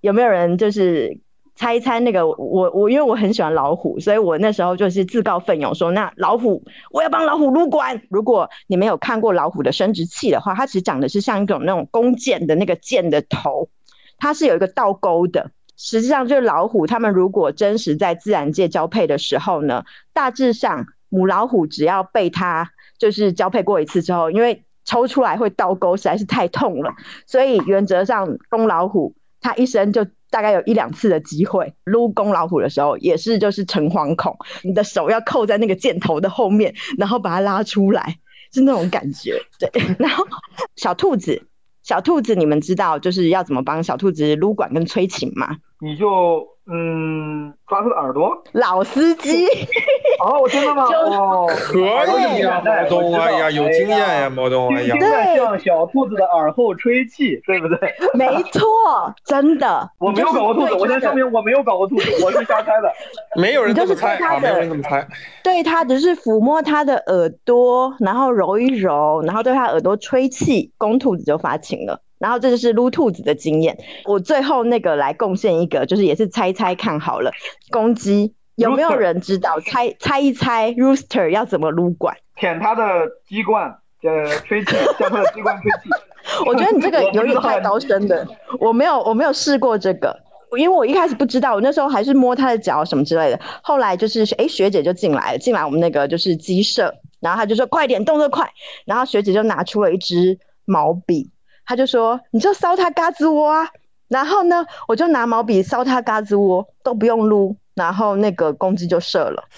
有没有人就是？猜一猜那个我我因为我很喜欢老虎，所以我那时候就是自告奋勇说，那老虎我要帮老虎撸管。如果你没有看过老虎的生殖器的话，它其实长的是像一种那种弓箭的那个箭的头，它是有一个倒钩的。实际上就是老虎，它们如果真实在自然界交配的时候呢，大致上母老虎只要被它就是交配过一次之后，因为抽出来会倒钩实在是太痛了，所以原则上公老虎它一生就。大概有一两次的机会撸公老虎的时候，也是就是诚惶恐，你的手要扣在那个箭头的后面，然后把它拉出来，是那种感觉。对，然后小兔子，小兔子，你们知道就是要怎么帮小兔子撸管跟催情吗？你就。嗯，抓他的耳朵。老司机。哦，真的吗？哦，可以呀，毛东，哎呀，有经验呀，毛东，哎呀。对，像小兔子的耳后吹气，对不对？没错，真的。我没有搞过兔子，我先声明我没有搞过兔子，我是瞎猜的。没有人这么猜啊，没有人这么猜。对他只是抚摸他的耳朵，然后揉一揉，然后对他耳朵吹气，公兔子就发情了。然后这就是撸兔子的经验。我最后那个来贡献一个，就是也是猜猜看好了。公鸡有没有人知道？猜猜一猜，rooster 要怎么撸管？舔它的鸡冠，呃，吹气，向它的鸡冠吹气。我觉得你这个有点太高深的，我没有我没有试过这个，因为我一开始不知道，我那时候还是摸它的脚什么之类的。后来就是哎，学姐就进来了，进来我们那个就是鸡舍，然后她就说快点，动作快。然后学姐就拿出了一支毛笔。他就说：“你就烧他嘎吱窝啊，然后呢，我就拿毛笔烧他嘎吱窝，都不用撸，然后那个公鸡就射了。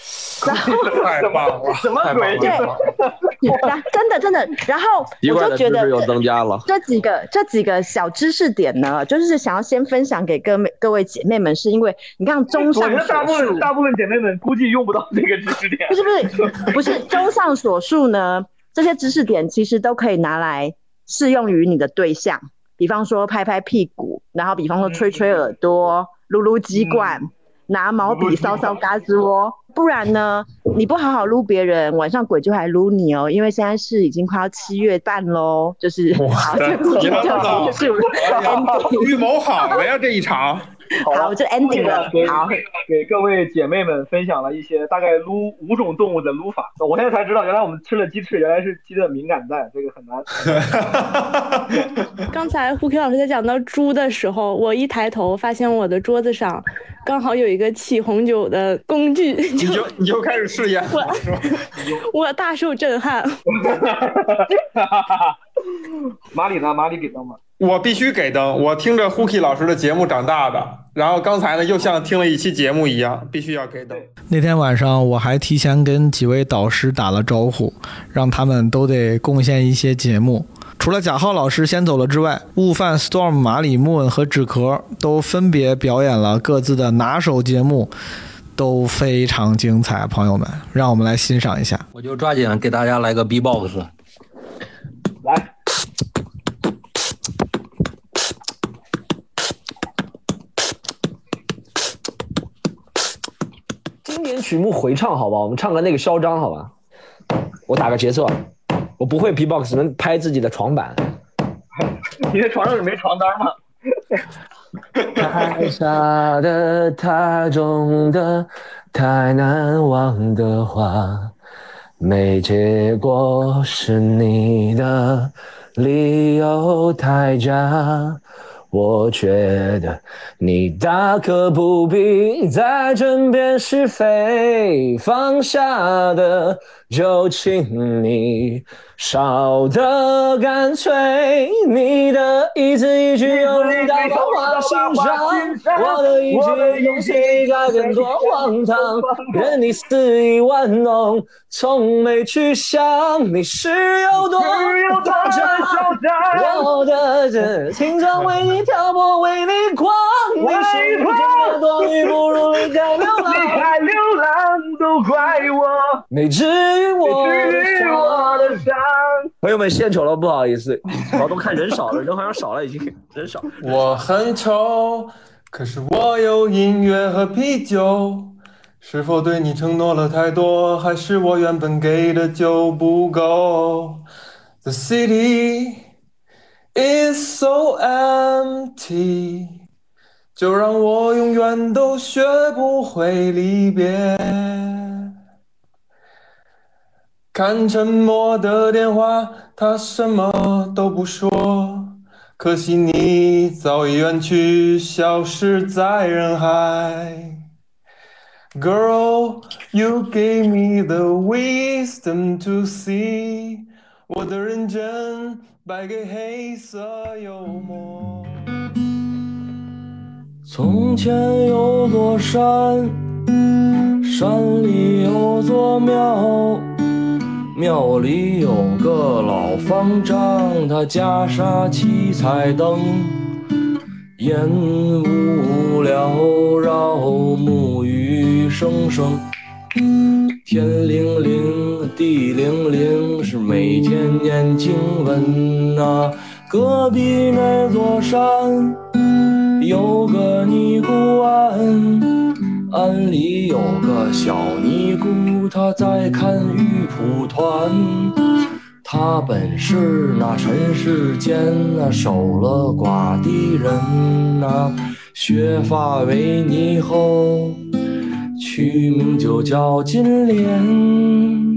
太棒了，什么鬼？对，真的真的。然后我就觉得又增加了这几个这几个小知识点呢，就是想要先分享给各位各位姐妹们，是因为你看综上所述，大部分大部分姐妹们估计用不到这个知识点。不是不是不是，综上所述呢，这些知识点其实都可以拿来。适用于你的对象，比方说拍拍屁股，然后比方说吹吹耳朵、撸撸鸡冠、拿毛笔搔搔嘎吱窝，不然呢，你不好好撸别人，晚上鬼就来撸你哦。因为现在是已经快要七月半喽，就是好，结束了，预谋好了呀，这一场。好，这 ending 了。好，给各位姐妹们分享了一些大概撸五种动物的撸法。我现在才知道，原来我们吃了鸡翅，原来是鸡的敏感带，这个很难。刚才胡 K 老师在讲到猪的时候，我一抬头发现我的桌子上刚好有一个起红酒的工具，你就你就开始试验，我 我大受震撼。马里呢？马里给灯吗？我必须给灯。我听着 Huki 老师的节目长大的，然后刚才呢又像听了一期节目一样，必须要给灯。那天晚上我还提前跟几位导师打了招呼，让他们都得贡献一些节目。除了贾浩老师先走了之外，悟饭、Storm、马里、Moon 和纸壳都分别表演了各自的拿手节目，都非常精彩。朋友们，让我们来欣赏一下。我就抓紧给大家来个 B-box。曲目回唱，好吧，我们唱个那个嚣张，好吧。我打个节奏，我不会 B-box，能拍自己的床板。你的床上是没床单吗？太傻的，太重的，太难忘的话，没结果是你的。理由太假。我觉得你大可不必在争辩是非，放下的就请你少的干脆。你的一字一句有你到放花心上，我的一句用心改变多荒唐，任你肆意玩弄，从没去想你是有多嚣张。我的这青春为你漂泊，为你狂，你是不见的多余，不如离开流浪。离开流浪都怪我，没治愈我治愈我的伤。朋友们献丑了，不好意思，好多看人少了，人好像少了，已经 人少。我很丑，可是我有音乐和啤酒。是否对你承诺了太多，还是我原本给的就不够？The city is so empty，就让我永远都学不会离别。看沉默的电话，他什么都不说。可惜你早已远去，消失在人海。Girl, you gave me the wisdom to see，我的认真败给黑色幽默。从前有座山，山里有座庙，庙里有个老方丈，他袈裟七彩灯，烟雾缭绕，木鱼声声。天灵灵，地灵灵，是每天念经文呐、隔壁那座山有个尼姑庵，庵里有个小尼姑，她在看玉蒲团。她本是那尘世间那守了寡的人呐、削发为尼后，取名就叫金莲。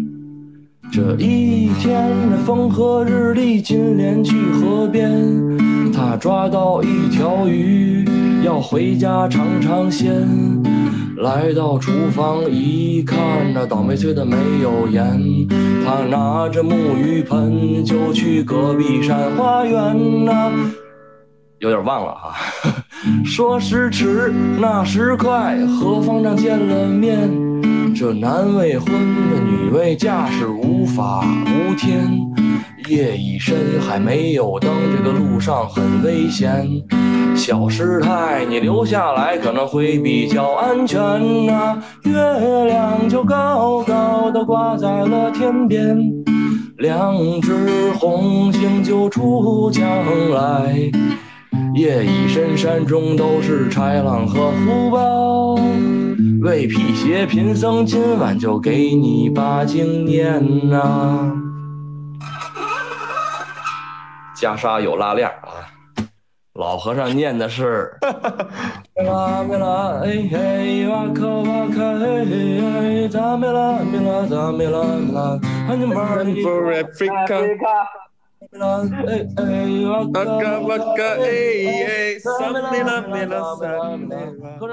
这一天，风和日丽，金莲去河边，他抓到一条鱼，要回家尝尝鲜。来到厨房一看，那倒霉催的没有盐，他拿着木鱼盆就去隔壁山花园呐、有点忘了哈、说时迟，那时快，和方丈见了面，这男未婚，这女未嫁，是无法无天。夜已深，还没有灯，这个路上很危险。小师太，你留下来可能会比较安全呐、月亮就高高的挂在了天边，两只红星就出墙来。夜已深，山中都是豺狼和虎豹。为辟邪，贫僧今晚就给你把经念呐、袈裟有拉链啊，老和尚念的是。啦咪啦哎嘿哇卡哇卡嘿嘿嘿，咋咪啦咪啦咋咪啦咪啦，I'm burning for Africa。哎哎哇卡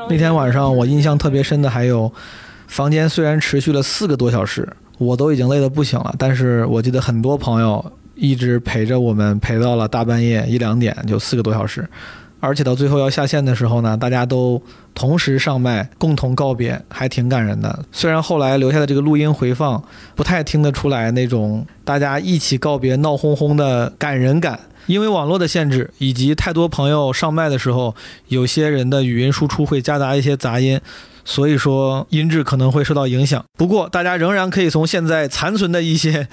那天晚上我印象特别深的还有，房间虽然持续了四个多小时，我都已经累得不行了，但是我记得很多朋友一直陪着我们，陪到了大半夜一两点，就四个多小时。而且到最后要下线的时候呢，大家都同时上麦，共同告别，还挺感人的。虽然后来留下的这个录音回放不太听得出来那种大家一起告别闹哄哄的感人感，因为网络的限制以及太多朋友上麦的时候，有些人的语音输出会夹杂一些杂音，所以说音质可能会受到影响。不过大家仍然可以从现在残存的一些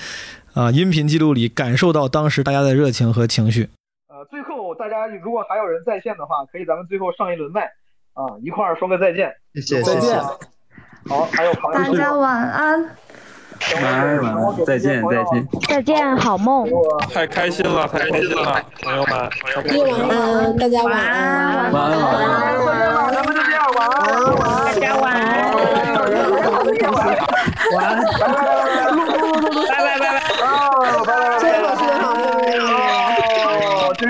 啊音频记录里感受到当时大家的热情和情绪。大家如果还有人在线的话，可以咱们最后上一轮麦啊，一块儿说个再见。谢谢再见谢谢。好，还有朋友大家晚安。晚安晚安，再见再见。再见，好梦。太开心了，太开心了，朋友们，夜晚安，大家晚安。晚安晚安。咱们就这样，晚安，晚安，大家晚安。晚安，拜拜拜拜拜拜，拜拜拜拜，最好是好梦。过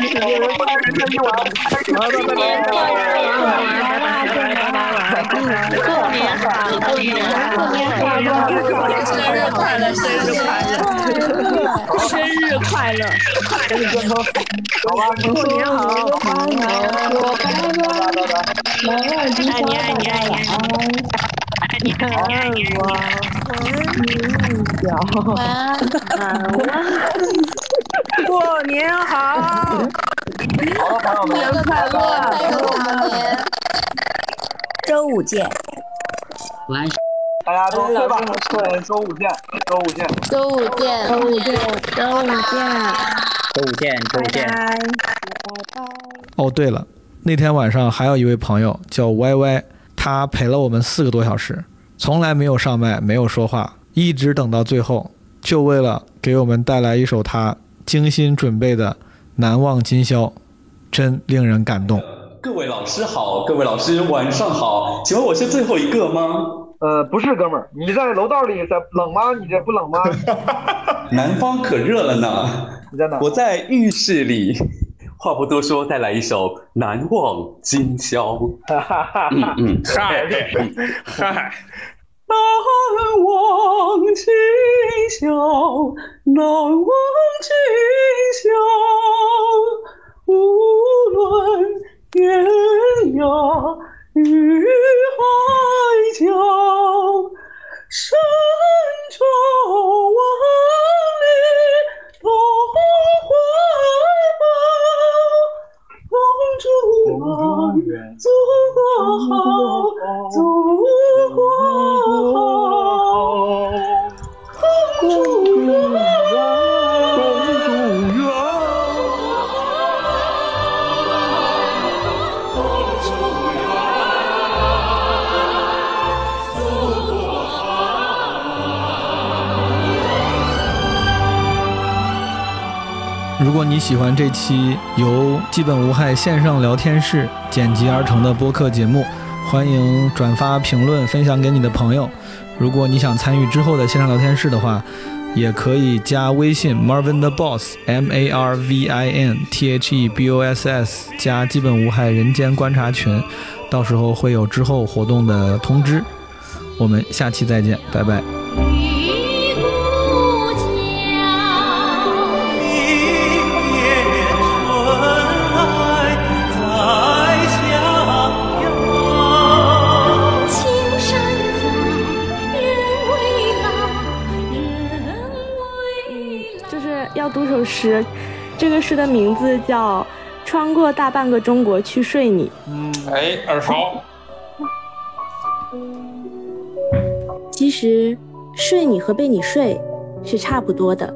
年好，过年好，生日快乐，生日快乐，生日快乐，生日健康，好吧，过年好，拜拜，爱你爱你爱你爱你爱你爱你我，过年好，好，新年快乐，拜个好年，周五见。晚。大家都睡吧，周五见，周五见，周五见，周五见，周五见，周五见，周五见。哦，对了，那天晚上还有一位朋友叫 Y Y，他陪了我们四个多小时，从来没有上麦，没有说话，一直等到最后，就为了给我们带来一首他精心准备的《难忘今宵》，真令人感动。各位老师好，各位老师晚上好，请问我是最后一个吗？呃，不是，哥们儿，你在楼道里在冷吗？你这不冷吗？南方可热了呢。你在哪？我在浴室里。话不多说，带来一首《难忘今宵》。嗯嗯，嗨 嗨。难忘今宵，难忘今宵，无论天涯与海角，山川万里共祝愿祖国好，祖国好，共祝如果你喜欢这期由基本无害线上聊天室剪辑而成的播客节目，欢迎转发、评论、分享给你的朋友。如果你想参与之后的线上聊天室的话，也可以加微信 Marvin the Boss M A R V I N T H E B O S S 加基本无害人间观察群，到时候会有之后活动的通知。我们下期再见，拜拜。读首诗，这个诗的名字叫《穿过大半个中国去睡你》。嗯，哎，耳熟。其实，睡你和被你睡是差不多的，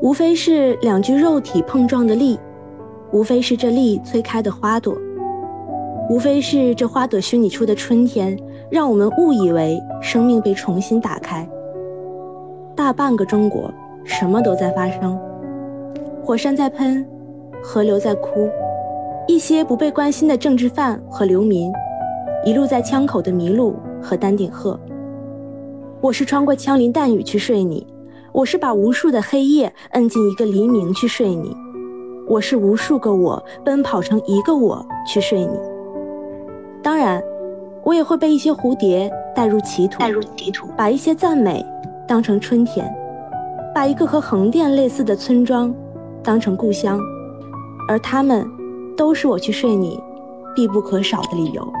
无非是两具肉体碰撞的力，无非是这力催开的花朵，无非是这花朵虚拟出的春天，让我们误以为生命被重新打开。大半个中国，什么都在发生，火山在喷，河流在哭，一些不被关心的政治犯和流民，一路在枪口的麋鹿和丹顶鹤。我是穿过枪林弹雨去睡你，我是把无数的黑夜摁进一个黎明去睡你，我是无数个我奔跑成一个我去睡你。当然，我也会被一些蝴蝶带入歧途，带入歧途，把一些赞美当成春天，把一个和横店类似的村庄当成故乡，而他们都是我去睡你必不可少的理由。